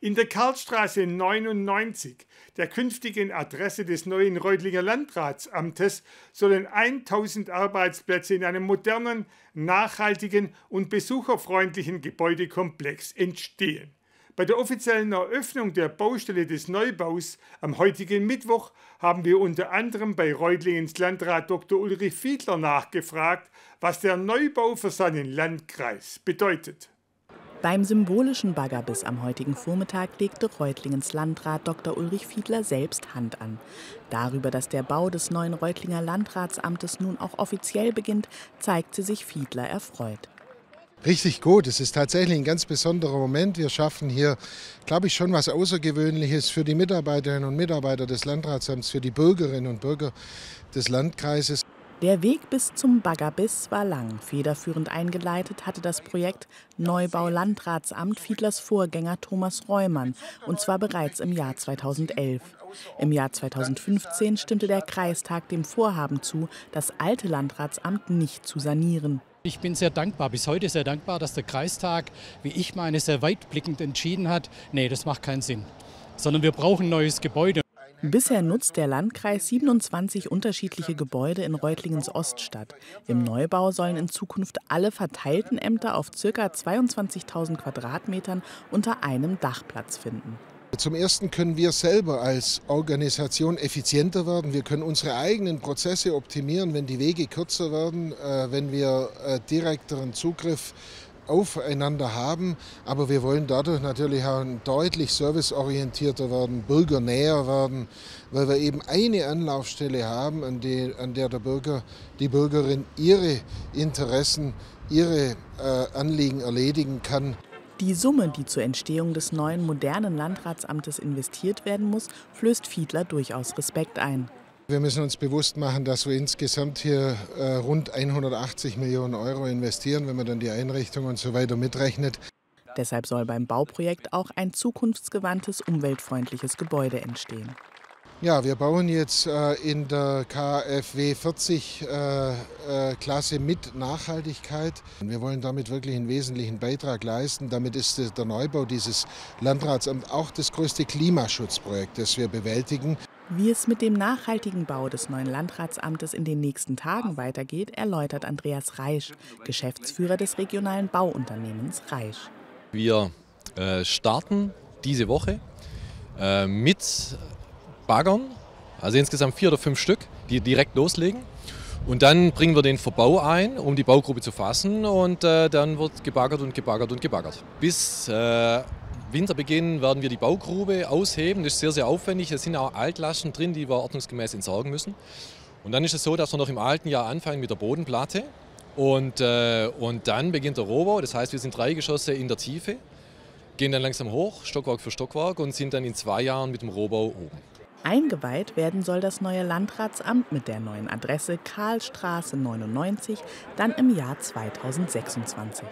In der Karlstraße 99, der künftigen Adresse des neuen Reutlinger Landratsamtes, sollen 1000 Arbeitsplätze in einem modernen, nachhaltigen und besucherfreundlichen Gebäudekomplex entstehen. Bei der offiziellen Eröffnung der Baustelle des Neubaus am heutigen Mittwoch haben wir unter anderem bei Reutlingens Landrat Dr. Ulrich Fiedler nachgefragt, was der Neubau für seinen Landkreis bedeutet. Beim symbolischen Baggerbiss am heutigen Vormittag legte Reutlingens Landrat Dr. Ulrich Fiedler selbst Hand an. Darüber, dass der Bau des neuen Reutlinger Landratsamtes nun auch offiziell beginnt, zeigte sich Fiedler erfreut. Richtig gut. Es ist tatsächlich ein ganz besonderer Moment. Wir schaffen hier, glaube ich, schon was Außergewöhnliches für die Mitarbeiterinnen und Mitarbeiter des Landratsamts, für die Bürgerinnen und Bürger des Landkreises. Der Weg bis zum Baggerbiss war lang. Federführend eingeleitet hatte das Projekt Neubau Landratsamt Fiedlers Vorgänger Thomas Reumann, und zwar bereits im Jahr 2011. Im Jahr 2015 stimmte der Kreistag dem Vorhaben zu, das alte Landratsamt nicht zu sanieren. Ich bin sehr dankbar, bis heute sehr dankbar, dass der Kreistag, wie ich meine, sehr weitblickend entschieden hat, nee, das macht keinen Sinn, sondern wir brauchen ein neues Gebäude. Bisher nutzt der Landkreis 27 unterschiedliche Gebäude in Reutlingens Oststadt. Im Neubau sollen in Zukunft alle verteilten Ämter auf ca. 22.000 Quadratmetern unter einem Dach Platz finden. Zum Ersten können wir selber als Organisation effizienter werden. Wir können unsere eigenen Prozesse optimieren, wenn die Wege kürzer werden, äh, wenn wir äh, direkteren Zugriff aufeinander haben, aber wir wollen dadurch natürlich auch deutlich serviceorientierter werden, bürgernäher werden, weil wir eben eine Anlaufstelle haben, an, die, an der der Bürger, die Bürgerin ihre Interessen, ihre äh, Anliegen erledigen kann. Die Summe, die zur Entstehung des neuen modernen Landratsamtes investiert werden muss, flößt Fiedler durchaus Respekt ein. Wir müssen uns bewusst machen, dass wir insgesamt hier äh, rund 180 Millionen Euro investieren, wenn man dann die Einrichtung und so weiter mitrechnet. Deshalb soll beim Bauprojekt auch ein zukunftsgewandtes, umweltfreundliches Gebäude entstehen. Ja, wir bauen jetzt äh, in der KfW 40 äh, äh, Klasse mit Nachhaltigkeit. Wir wollen damit wirklich einen wesentlichen Beitrag leisten. Damit ist der Neubau dieses Landratsamts auch das größte Klimaschutzprojekt, das wir bewältigen. Wie es mit dem nachhaltigen Bau des neuen Landratsamtes in den nächsten Tagen weitergeht, erläutert Andreas Reisch, Geschäftsführer des regionalen Bauunternehmens Reisch. Wir äh, starten diese Woche äh, mit Baggern, also insgesamt vier oder fünf Stück, die direkt loslegen. Und dann bringen wir den Verbau ein, um die Baugruppe zu fassen und äh, dann wird gebaggert und gebaggert und gebaggert. Bis äh, Winterbeginn werden wir die Baugrube ausheben. Das ist sehr, sehr aufwendig. Es sind auch Altlaschen drin, die wir ordnungsgemäß entsorgen müssen. Und dann ist es so, dass wir noch im alten Jahr anfangen mit der Bodenplatte. Und, äh, und dann beginnt der Rohbau. Das heißt, wir sind drei Geschosse in der Tiefe, gehen dann langsam hoch, Stockwerk für Stockwerk und sind dann in zwei Jahren mit dem Rohbau oben. Eingeweiht werden soll das neue Landratsamt mit der neuen Adresse Karlstraße 99 dann im Jahr 2026.